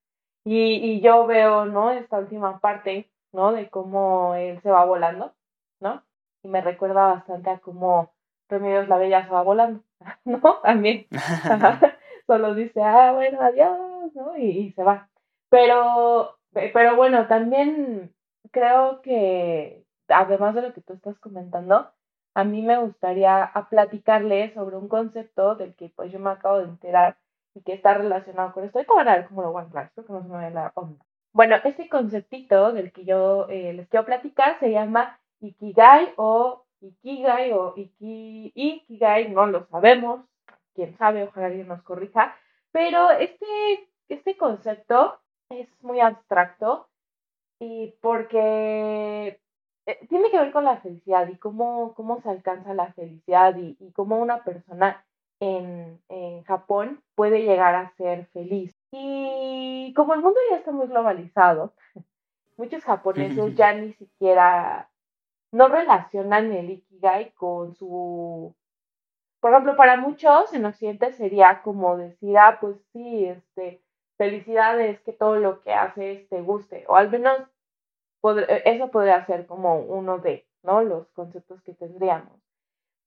Y, y yo veo, ¿no? Esta última parte, ¿no? De cómo él se va volando ¿no? Y me recuerda bastante a cómo Remedios la Bella se va volando, ¿no? También. Solo dice, ah, bueno, adiós, ¿no? Y, se va. Pero, pero bueno, también creo que, además de lo que tú estás comentando, a mí me gustaría a platicarles sobre un concepto del que pues yo me acabo de enterar y que está relacionado con esto. Ahorita van a ver cómo lo voy a hablar, que no se me ve la onda. Bueno, este conceptito del que yo eh, les quiero platicar se llama Ikigai o Ikigai o Iki, Ikigai, no lo sabemos, quién sabe, ojalá alguien nos corrija, pero este, este concepto es muy abstracto y porque eh, tiene que ver con la felicidad y cómo, cómo se alcanza la felicidad y, y cómo una persona en, en, Japón puede llegar a ser feliz. Y como el mundo ya está muy globalizado, muchos japoneses ya ni siquiera no relacionan el Ikigai con su... Por ejemplo, para muchos en Occidente sería como decir, ah, pues sí, este, felicidad es que todo lo que haces te guste, o al menos eso podría ser como uno de, ¿no? Los conceptos que tendríamos.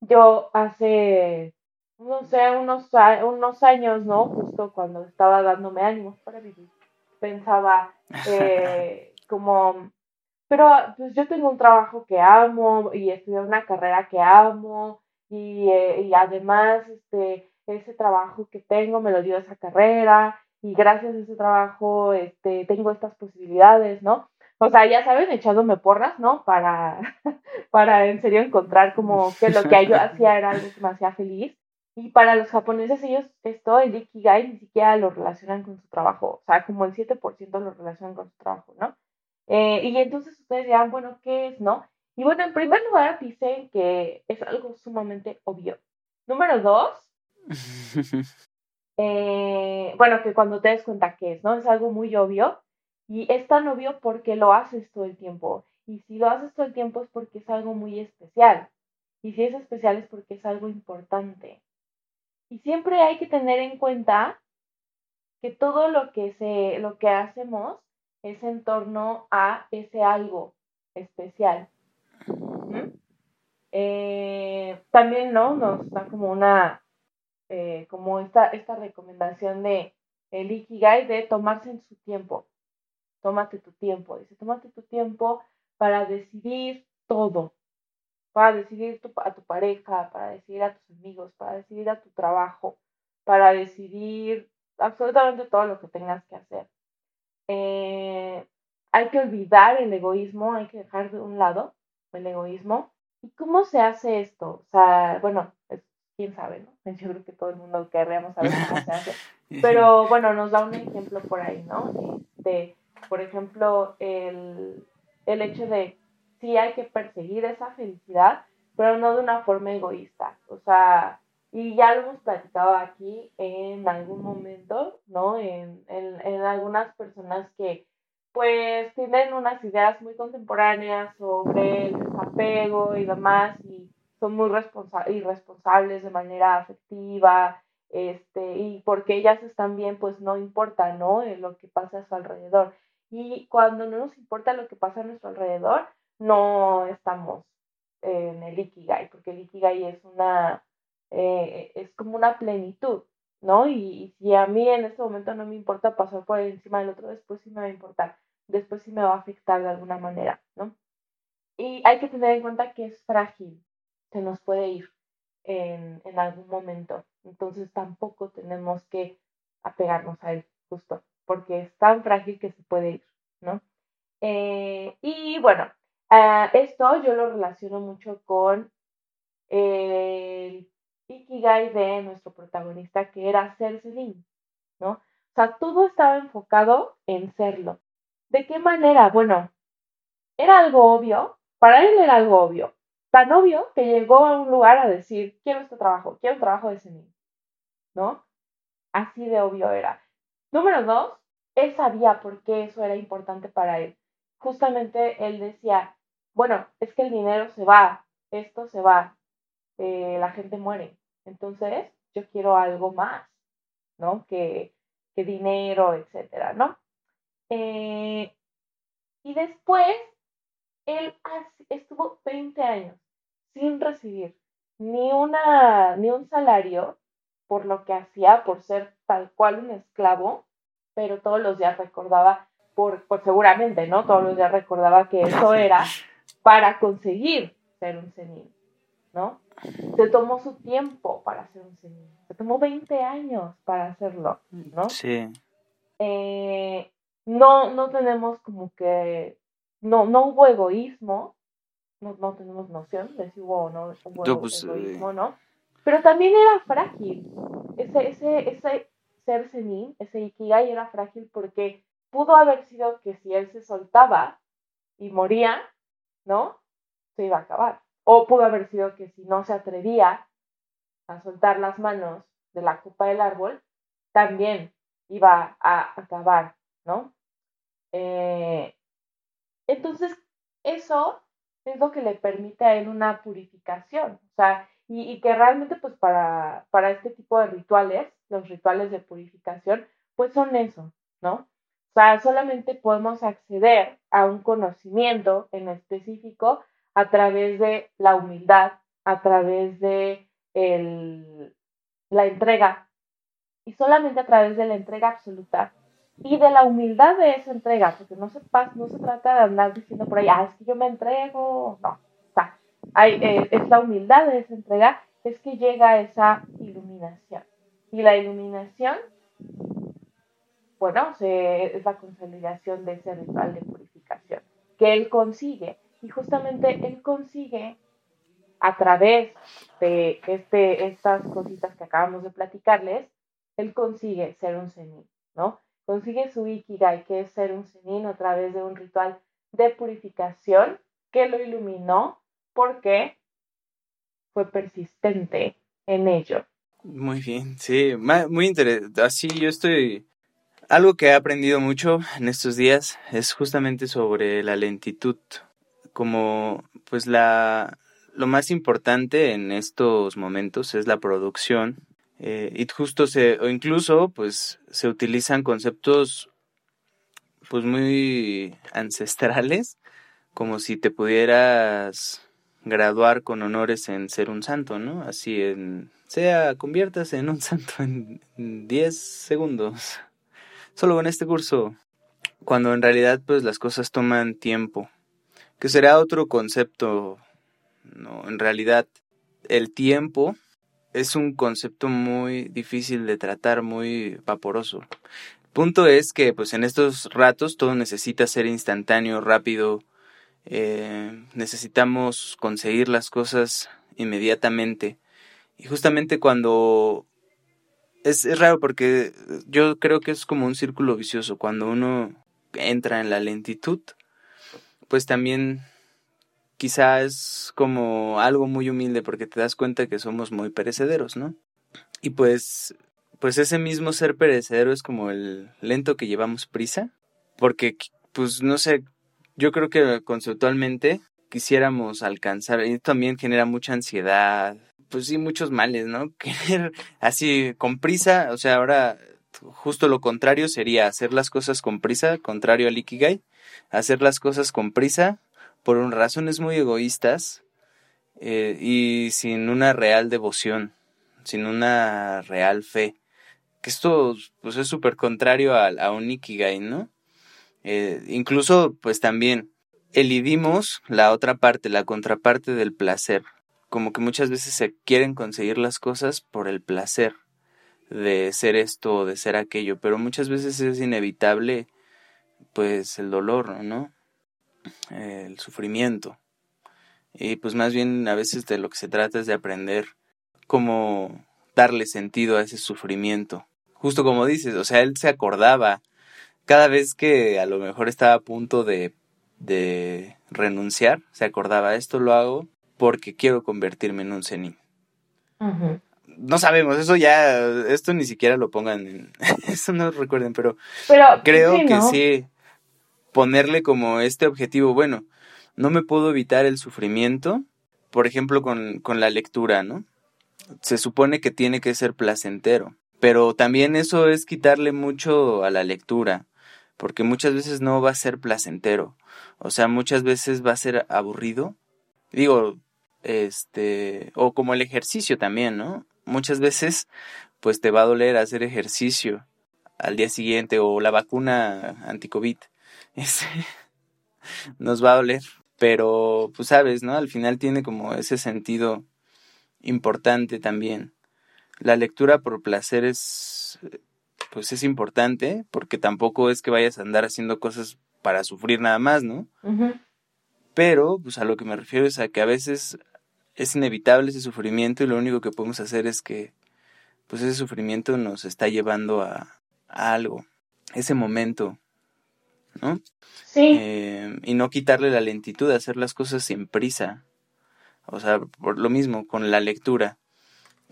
Yo hace, no sé, unos, unos años, ¿no? Justo cuando estaba dándome ánimos para vivir, pensaba eh, como pero pues yo tengo un trabajo que amo y estudié una carrera que amo y, eh, y además este, ese trabajo que tengo me lo dio esa carrera y gracias a ese trabajo este, tengo estas posibilidades, ¿no? O sea, ya saben, echándome porras, ¿no? Para, para en serio encontrar como que lo que yo hacía era algo que me hacía feliz. Y para los japoneses, ellos esto, el Ikigai, ni siquiera lo relacionan con su trabajo. O sea, como el 7% lo relacionan con su trabajo, ¿no? Eh, y entonces ustedes dirán, bueno, ¿qué es, no? Y bueno, en primer lugar dicen que es algo sumamente obvio. Número dos, eh, bueno, que cuando te des cuenta que es, ¿no? Es algo muy obvio. Y es tan obvio porque lo haces todo el tiempo. Y si lo haces todo el tiempo es porque es algo muy especial. Y si es especial es porque es algo importante. Y siempre hay que tener en cuenta que todo lo que, se, lo que hacemos es en torno a ese algo especial. Eh, también, ¿no? Nos da como una, eh, como esta, esta recomendación de el Ikigai de tomarse en su tiempo. Tómate tu tiempo. Dice, tómate tu tiempo para decidir todo. Para decidir a tu pareja, para decidir a tus amigos, para decidir a tu trabajo, para decidir absolutamente todo lo que tengas que hacer. Eh, hay que olvidar el egoísmo, hay que dejar de un lado el egoísmo. ¿Y cómo se hace esto? O sea, bueno, quién sabe, ¿no? Yo creo que todo el mundo querríamos saber cómo se hace. Pero bueno, nos da un ejemplo por ahí, ¿no? Este, por ejemplo, el, el hecho de sí hay que perseguir esa felicidad, pero no de una forma egoísta. O sea, y ya lo hemos platicado aquí en algún momento, ¿no? En, en, en algunas personas que pues tienen unas ideas muy contemporáneas sobre el desapego y demás y son muy responsa irresponsables de manera afectiva, este, y porque ellas están bien, pues no importa, ¿no? lo que pasa a su alrededor. Y cuando no nos importa lo que pasa a nuestro alrededor, no estamos en el Ikigai, porque el Ikigai es una eh, es como una plenitud, ¿no? Y, si a mí en este momento no me importa pasar por encima del otro, después sí me va a importar, después sí me va a afectar de alguna manera, ¿no? Y hay que tener en cuenta que es frágil, se nos puede ir en, en algún momento, entonces tampoco tenemos que apegarnos a él, justo, porque es tan frágil que se puede ir, ¿no? Eh, y bueno, uh, esto yo lo relaciono mucho con el Ikigai de nuestro protagonista, que era ser Celine, ¿no? O sea, todo estaba enfocado en serlo. ¿De qué manera? Bueno, era algo obvio, para él era algo obvio, tan obvio que llegó a un lugar a decir, quiero este trabajo, quiero un trabajo de Celine, ¿no? Así de obvio era. Número dos, él sabía por qué eso era importante para él. Justamente él decía, bueno, es que el dinero se va, esto se va, eh, la gente muere. Entonces, yo quiero algo más, ¿no? Que, que dinero, etcétera, ¿no? Eh, y después, él estuvo 20 años sin recibir ni, una, ni un salario por lo que hacía, por ser tal cual un esclavo, pero todos los días recordaba, por, por seguramente, ¿no? Todos los días recordaba que eso era para conseguir ser un senil, ¿no? Se tomó su tiempo para hacer un senil, se tomó 20 años para hacerlo, ¿no? Sí. Eh, no, no tenemos como que, no, no hubo egoísmo, no, no tenemos noción de si hubo o no hubo pues, egoísmo, ¿no? Pero también era frágil. Ese, ese, ese ser senil, ese ikigai era frágil porque pudo haber sido que si él se soltaba y moría, ¿no? Se iba a acabar. O pudo haber sido que si no se atrevía a soltar las manos de la copa del árbol, también iba a acabar, ¿no? Eh, entonces, eso es lo que le permite a él una purificación, o sea, y, y, que realmente pues para, para este tipo de rituales, los rituales de purificación, pues son eso, ¿no? O sea, solamente podemos acceder a un conocimiento en específico a través de la humildad, a través de el, la entrega, y solamente a través de la entrega absoluta y de la humildad de esa entrega, porque no se, no se trata de andar diciendo por ahí, ah, es que yo me entrego, no, o sea, hay, eh, es la humildad de esa entrega, es que llega esa iluminación. Y la iluminación, bueno, es la consolidación de ese ritual de purificación que él consigue. Y justamente él consigue a través de este, estas cositas que acabamos de platicarles, él consigue ser un zenin, ¿no? Consigue su ikigai, que es ser un zenin a través de un ritual de purificación que lo iluminó porque fue persistente en ello. Muy bien, sí, muy interesante. Así yo estoy... Algo que he aprendido mucho en estos días es justamente sobre la lentitud, como pues la lo más importante en estos momentos es la producción eh, y justo se o incluso pues se utilizan conceptos pues muy ancestrales como si te pudieras graduar con honores en ser un santo, ¿no? Así en sea conviertas en un santo en 10 segundos. Solo con este curso cuando en realidad pues las cosas toman tiempo, que será otro concepto no, en realidad el tiempo es un concepto muy difícil de tratar, muy vaporoso. Punto es que pues en estos ratos todo necesita ser instantáneo, rápido, eh, necesitamos conseguir las cosas inmediatamente. Y justamente cuando es, es raro porque yo creo que es como un círculo vicioso. Cuando uno entra en la lentitud, pues también quizá es como algo muy humilde porque te das cuenta que somos muy perecederos, ¿no? Y pues, pues ese mismo ser perecedero es como el lento que llevamos prisa, porque, pues no sé, yo creo que conceptualmente quisiéramos alcanzar, y también genera mucha ansiedad, pues sí, muchos males, ¿no? Querer así con prisa, o sea, ahora justo lo contrario sería hacer las cosas con prisa, contrario al Ikigai, hacer las cosas con prisa por razones muy egoístas eh, y sin una real devoción, sin una real fe. Que esto pues es súper contrario a, a, un Ikigai, ¿no? Eh, incluso pues también elidimos la otra parte, la contraparte del placer. Como que muchas veces se quieren conseguir las cosas por el placer de ser esto o de ser aquello, pero muchas veces es inevitable pues el dolor, ¿no? el sufrimiento. Y pues más bien a veces de lo que se trata es de aprender cómo darle sentido a ese sufrimiento. Justo como dices, o sea, él se acordaba cada vez que a lo mejor estaba a punto de, de renunciar, se acordaba, esto lo hago porque quiero convertirme en un zenin. No sabemos, eso ya, esto ni siquiera lo pongan en, eso no recuerden, pero, creo que sí, ponerle como este objetivo, bueno, no me puedo evitar el sufrimiento, por ejemplo, con, con la lectura, ¿no? Se supone que tiene que ser placentero, pero también eso es quitarle mucho a la lectura, porque muchas veces no va a ser placentero, o sea, muchas veces va a ser aburrido. Digo, este, o como el ejercicio también, ¿no? Muchas veces, pues te va a doler hacer ejercicio al día siguiente o la vacuna anti-COVID ese nos va a doler. Pero, pues sabes, ¿no? Al final tiene como ese sentido importante también. La lectura por placer es, pues es importante, porque tampoco es que vayas a andar haciendo cosas para sufrir nada más, ¿no? Pero, pues a lo que me refiero es a que a veces es inevitable ese sufrimiento y lo único que podemos hacer es que, pues ese sufrimiento nos está llevando a, a algo. Ese momento ¿no? Sí. Eh, y no quitarle la lentitud, hacer las cosas sin prisa. O sea, por lo mismo con la lectura.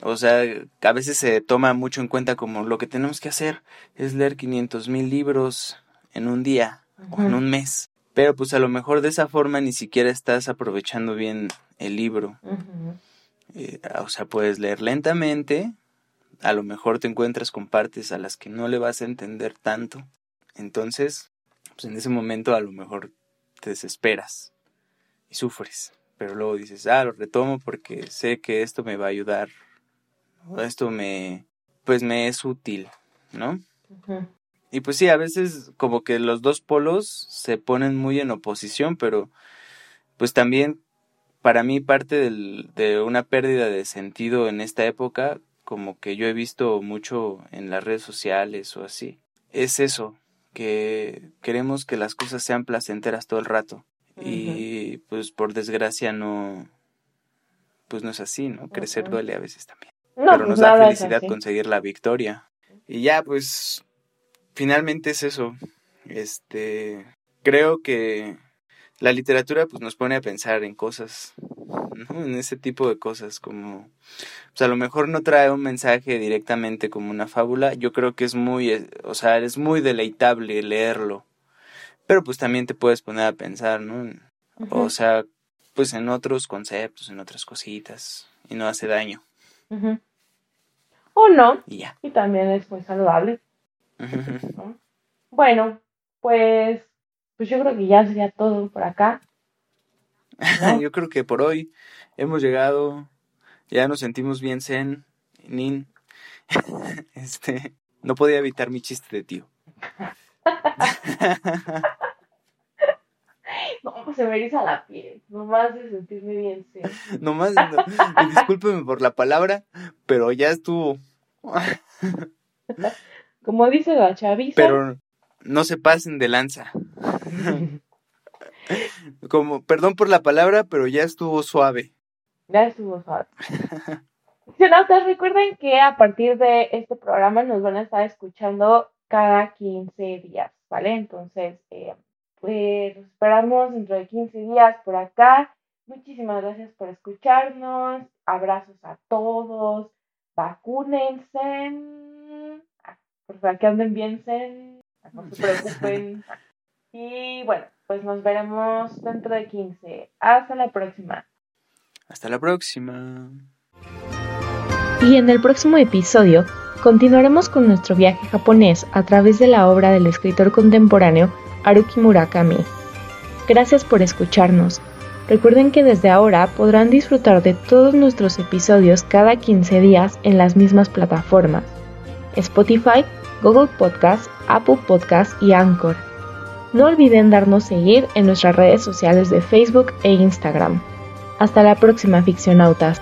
O sea, a veces se toma mucho en cuenta como lo que tenemos que hacer es leer 500 mil libros en un día o en un mes. Pero pues a lo mejor de esa forma ni siquiera estás aprovechando bien el libro. Eh, o sea, puedes leer lentamente, a lo mejor te encuentras con partes a las que no le vas a entender tanto. Entonces, pues en ese momento a lo mejor te desesperas y sufres, pero luego dices, ah, lo retomo porque sé que esto me va a ayudar, o esto me, pues me es útil, ¿no? y pues sí, a veces como que los dos polos se ponen muy en oposición, pero pues también para mí parte del, de una pérdida de sentido en esta época, como que yo he visto mucho en las redes sociales o así, es eso, que queremos que las cosas sean placenteras todo el rato. Y pues por desgracia no, pues no es así, ¿no? Crecer duele a veces también. Pero pues nos da felicidad conseguir la victoria. Y ya, pues finalmente es eso. Este, creo que la literatura pues nos pone a pensar en cosas, ¿no? En ese tipo de cosas como pues a lo mejor no trae un mensaje directamente como una fábula, yo creo que es muy, eh, o sea, es muy deleitable leerlo. Pero pues también te puedes poner a pensar, ¿no? O sea, pues en otros conceptos, en otras cositas y no hace daño. O no. Y ya. Y también es muy saludable. Bueno, pues, pues yo creo que ya sería todo por acá. yo creo que por hoy hemos llegado, ya nos sentimos bien zen, nin. este, no podía evitar mi chiste de tío. no, se me eriza la piel, nomás de sentirme bien zen. nomás, no, discúlpeme por la palabra, pero ya estuvo. Como dice la chaviza. Pero no se pasen de lanza. Como, perdón por la palabra, pero ya estuvo suave. Ya estuvo suave. recuerden que a partir de este programa nos van a estar escuchando cada 15 días, ¿vale? Entonces, eh, pues esperamos dentro de 15 días por acá. Muchísimas gracias por escucharnos. Abrazos a todos. Vacúnense por favor, que anden bien, no se preocupen. Y bueno, pues nos veremos dentro de 15. Hasta la próxima. Hasta la próxima. Y en el próximo episodio continuaremos con nuestro viaje japonés a través de la obra del escritor contemporáneo Haruki Murakami. Gracias por escucharnos. Recuerden que desde ahora podrán disfrutar de todos nuestros episodios cada 15 días en las mismas plataformas. Spotify, Google Podcast, Apple Podcast y Anchor. No olviden darnos seguir en nuestras redes sociales de Facebook e Instagram. Hasta la próxima, ficcionautas.